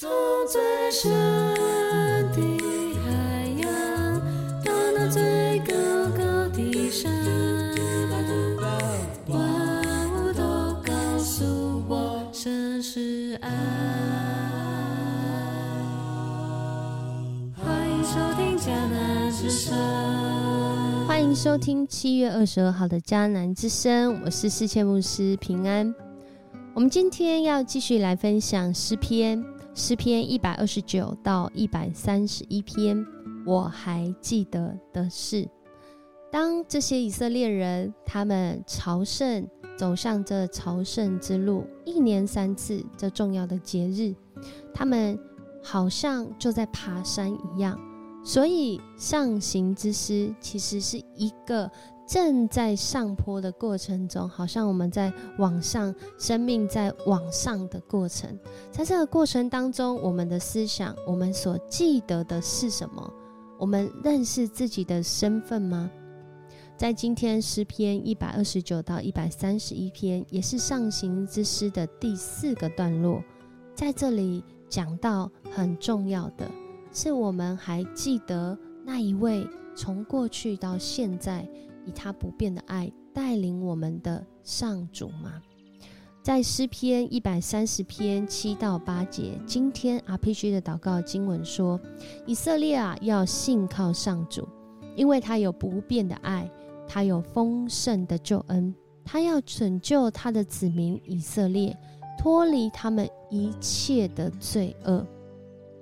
从最深的海洋，到那最高高的山，万物都告诉我，神是爱。欢迎收听江南之声。欢迎收听七月二十二号的江南之声，我是世界牧师平安。我们今天要继续来分享诗篇，诗篇一百二十九到一百三十一篇。我还记得的是，当这些以色列人他们朝圣，走上这朝圣之路，一年三次这重要的节日，他们好像就在爬山一样。所以上行之诗其实是一个正在上坡的过程中，好像我们在往上，生命在往上的过程。在这个过程当中，我们的思想，我们所记得的是什么？我们认识自己的身份吗？在今天诗篇一百二十九到一百三十一篇，也是上行之诗的第四个段落，在这里讲到很重要的。是我们还记得那一位从过去到现在以他不变的爱带领我们的上主吗？在诗篇一百三十篇七到八节，今天 RPG 的祷告经文说：以色列啊，要信靠上主，因为他有不变的爱，他有丰盛的救恩，他要拯救他的子民以色列，脱离他们一切的罪恶。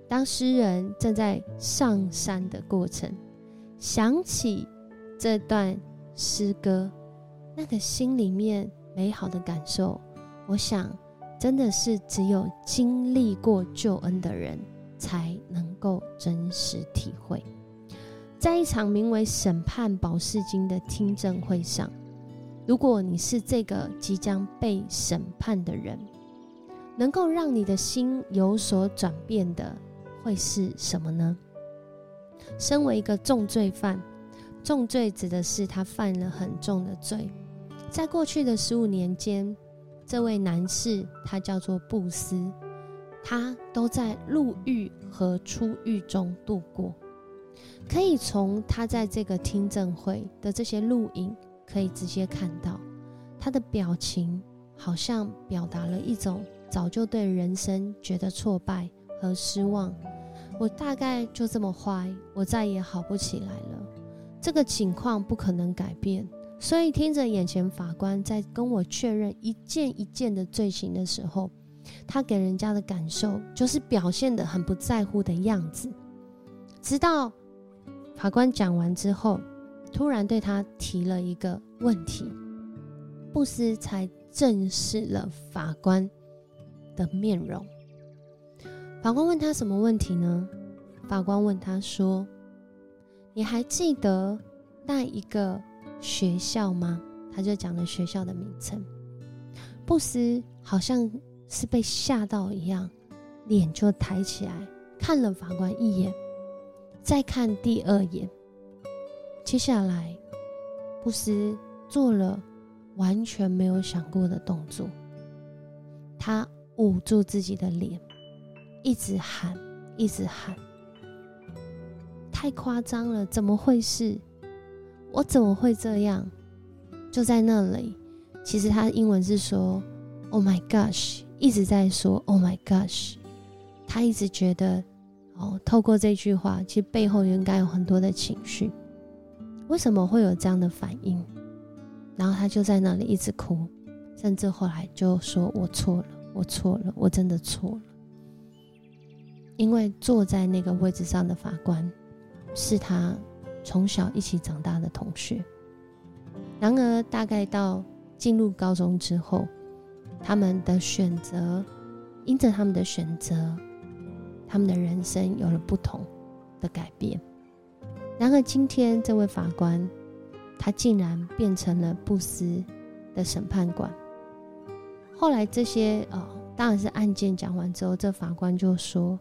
当诗人正在上山的过程，想起这段诗歌，那个心里面美好的感受，我想，真的是只有经历过救恩的人才能够真实体会。在一场名为“审判保释金”的听证会上，如果你是这个即将被审判的人，能够让你的心有所转变的。会是什么呢？身为一个重罪犯，重罪指的是他犯了很重的罪。在过去的十五年间，这位男士他叫做布斯，他都在入狱和出狱中度过。可以从他在这个听证会的这些录影，可以直接看到他的表情，好像表达了一种早就对人生觉得挫败和失望。我大概就这么坏，我再也好不起来了。这个情况不可能改变，所以听着眼前法官在跟我确认一件一件的罪行的时候，他给人家的感受就是表现的很不在乎的样子。直到法官讲完之后，突然对他提了一个问题，布斯才正视了法官的面容。法官问他什么问题呢？法官问他说：“你还记得那一个学校吗？”他就讲了学校的名称。布斯好像是被吓到一样，脸就抬起来看了法官一眼，再看第二眼。接下来，布斯做了完全没有想过的动作，他捂住自己的脸。一直喊，一直喊，太夸张了！怎么会是？我怎么会这样？就在那里，其实他英文是说 “Oh my gosh”，一直在说 “Oh my gosh”。他一直觉得，哦，透过这句话，其实背后应该有很多的情绪。为什么会有这样的反应？然后他就在那里一直哭，甚至后来就说：“我错了，我错了，我真的错了。”因为坐在那个位置上的法官是他从小一起长大的同学。然而，大概到进入高中之后，他们的选择，因着他们的选择，他们的人生有了不同的改变。然而，今天这位法官，他竟然变成了布斯的审判官。后来，这些呃，当然是案件讲完之后，这法官就说。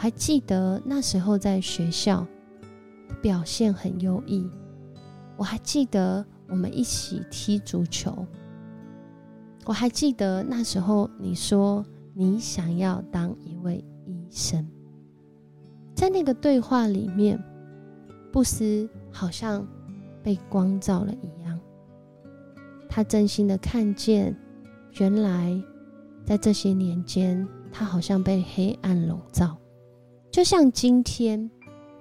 还记得那时候在学校表现很优异，我还记得我们一起踢足球，我还记得那时候你说你想要当一位医生。在那个对话里面，布斯好像被光照了一样，他真心的看见，原来在这些年间，他好像被黑暗笼罩，就像今天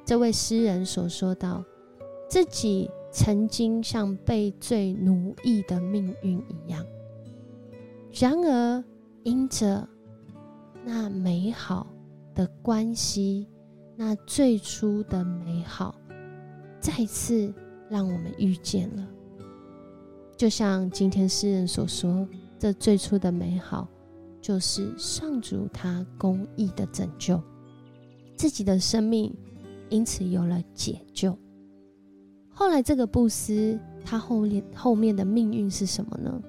这位诗人所说到，自己曾经像被罪奴役的命运一样。然而，因着那美好的关系。那最初的美好，再次让我们遇见了。就像今天诗人所说，这最初的美好，就是上主他公义的拯救，自己的生命因此有了解救。后来这个布斯，他后面后面的命运是什么呢？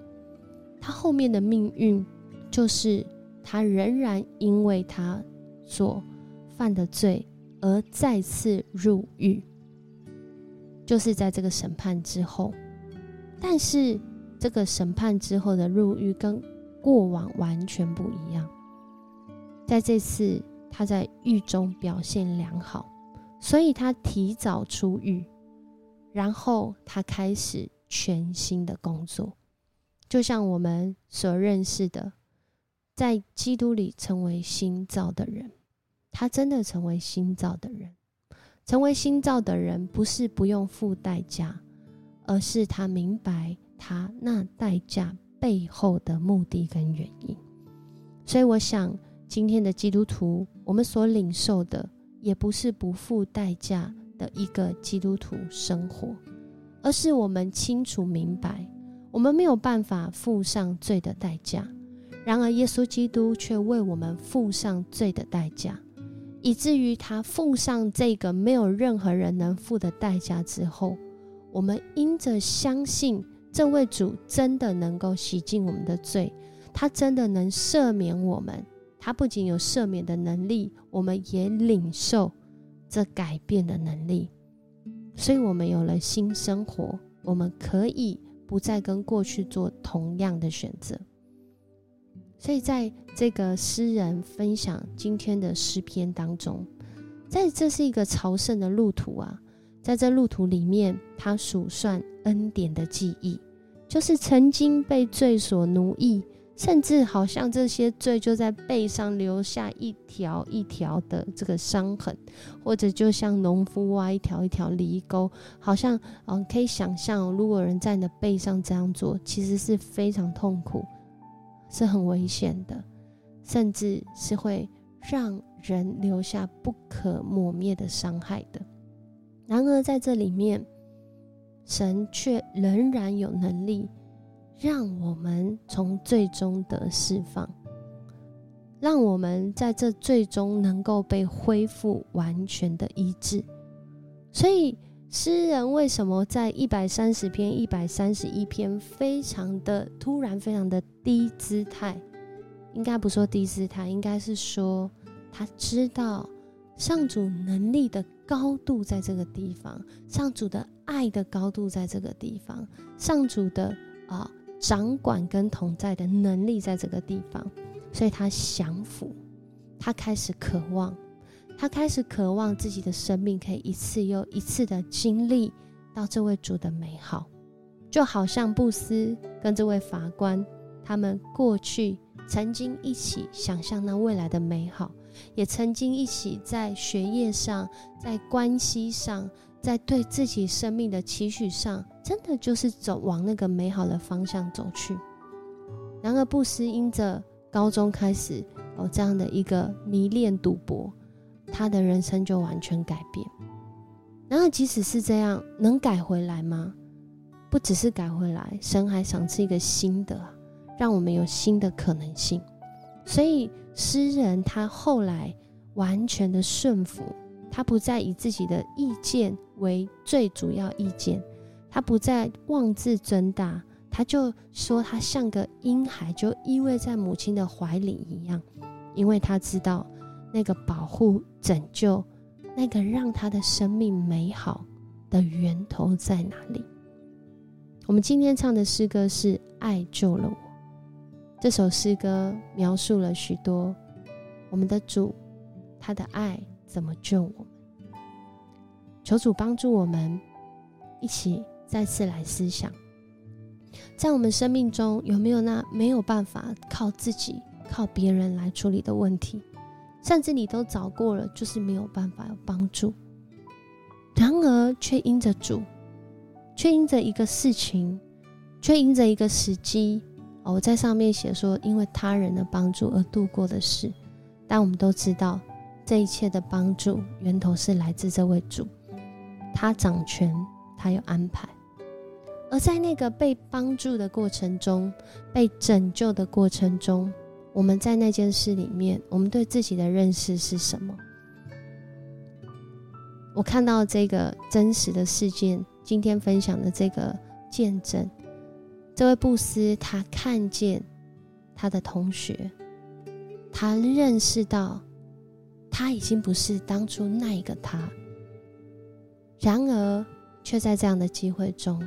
他后面的命运，就是他仍然因为他所犯的罪。而再次入狱，就是在这个审判之后。但是这个审判之后的入狱跟过往完全不一样。在这次他在狱中表现良好，所以他提早出狱，然后他开始全新的工作，就像我们所认识的，在基督里成为新造的人。他真的成为新造的人，成为新造的人不是不用付代价，而是他明白他那代价背后的目的跟原因。所以，我想今天的基督徒，我们所领受的也不是不付代价的一个基督徒生活，而是我们清楚明白，我们没有办法付上罪的代价，然而耶稣基督却为我们付上罪的代价。以至于他付上这个没有任何人能付的代价之后，我们因着相信这位主真的能够洗净我们的罪，他真的能赦免我们。他不仅有赦免的能力，我们也领受这改变的能力。所以，我们有了新生活，我们可以不再跟过去做同样的选择。所以，在这个诗人分享今天的诗篇当中，在这是一个朝圣的路途啊，在这路途里面，他数算恩典的记忆，就是曾经被罪所奴役，甚至好像这些罪就在背上留下一条一条的这个伤痕，或者就像农夫挖一条一条犁沟，好像嗯，可以想象，如果人在你的背上这样做，其实是非常痛苦。是很危险的，甚至是会让人留下不可磨灭的伤害的。然而，在这里面，神却仍然有能力让我们从最终得释放，让我们在这最终能够被恢复完全的医治。所以。诗人为什么在一百三十篇、一百三十一篇，非常的突然、非常的低姿态？应该不说低姿态，应该是说他知道上主能力的高度在这个地方，上主的爱的高度在这个地方，上主的啊掌管跟同在的能力在这个地方，所以他降服，他开始渴望。他开始渴望自己的生命可以一次又一次的经历到这位主的美好，就好像布斯跟这位法官，他们过去曾经一起想象那未来的美好，也曾经一起在学业上、在关系上、在对自己生命的期许上，真的就是走往那个美好的方向走去。然而，布斯因着高中开始有这样的一个迷恋赌博。他的人生就完全改变。然而，即使是这样，能改回来吗？不只是改回来，神还赏赐一个新的，让我们有新的可能性。所以，诗人他后来完全的顺服，他不再以自己的意见为最主要意见，他不再妄自尊大，他就说他像个婴孩，就依偎在母亲的怀里一样，因为他知道。那个保护、拯救，那个让他的生命美好的源头在哪里？我们今天唱的诗歌是《爱救了我》。这首诗歌描述了许多我们的主他的爱怎么救我们。求主帮助我们，一起再次来思想，在我们生命中有没有那没有办法靠自己、靠别人来处理的问题，甚至你都找过了，就是没有办法有帮助。然而，却因着主，却因着一个事情，却因着一个时机。我在上面写说，因为他人的帮助而度过的事。但我们都知道，这一切的帮助源头是来自这位主，他掌权，他有安排。而在那个被帮助的过程中，被拯救的过程中，我们在那件事里面，我们对自己的认识是什么？我看到这个真实的事件，今天分享的这个见证，这位布斯他看见他的同学，他认识到他已经不是当初那一个他，然而却在这样的机会中，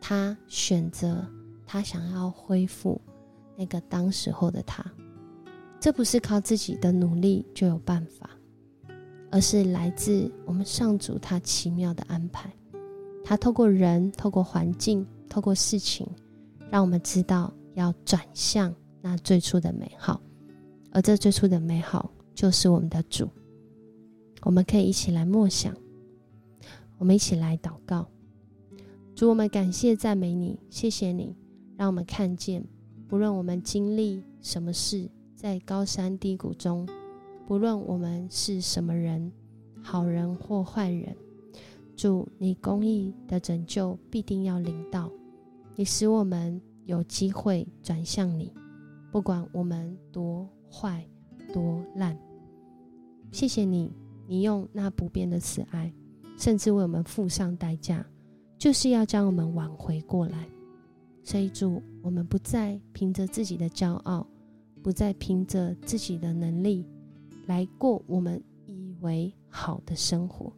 他选择他想要恢复那个当时候的他，这不是靠自己的努力就有办法。而是来自我们上主他奇妙的安排，他透过人、透过环境、透过事情，让我们知道要转向那最初的美好，而这最初的美好就是我们的主。我们可以一起来默想，我们一起来祷告。主，我们感谢赞美你，谢谢你，让我们看见，不论我们经历什么事，在高山低谷中。不论我们是什么人，好人或坏人，主你公义的拯救必定要临到，你使我们有机会转向你，不管我们多坏多烂。谢谢你，你用那不变的慈爱，甚至为我们付上代价，就是要将我们挽回过来。所以主，我们不再凭着自己的骄傲，不再凭着自己的能力。来过我们以为好的生活，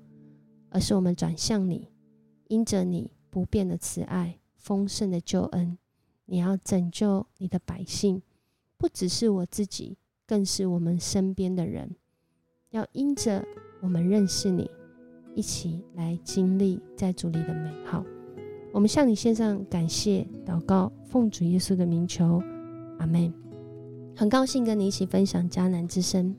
而是我们转向你，因着你不变的慈爱、丰盛的救恩，你要拯救你的百姓，不只是我自己，更是我们身边的人。要因着我们认识你，一起来经历在主里的美好。我们向你献上感谢祷告，奉主耶稣的名求，阿门。很高兴跟你一起分享迦南之声。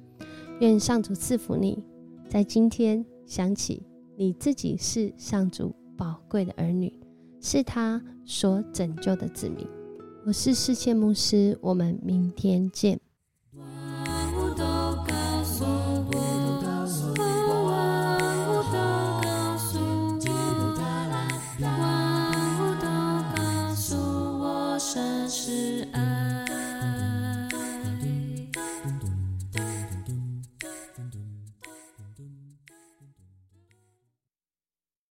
愿上主赐福你，在今天想起你自己是上主宝贵的儿女，是他所拯救的子民。我是世界牧师，我们明天见。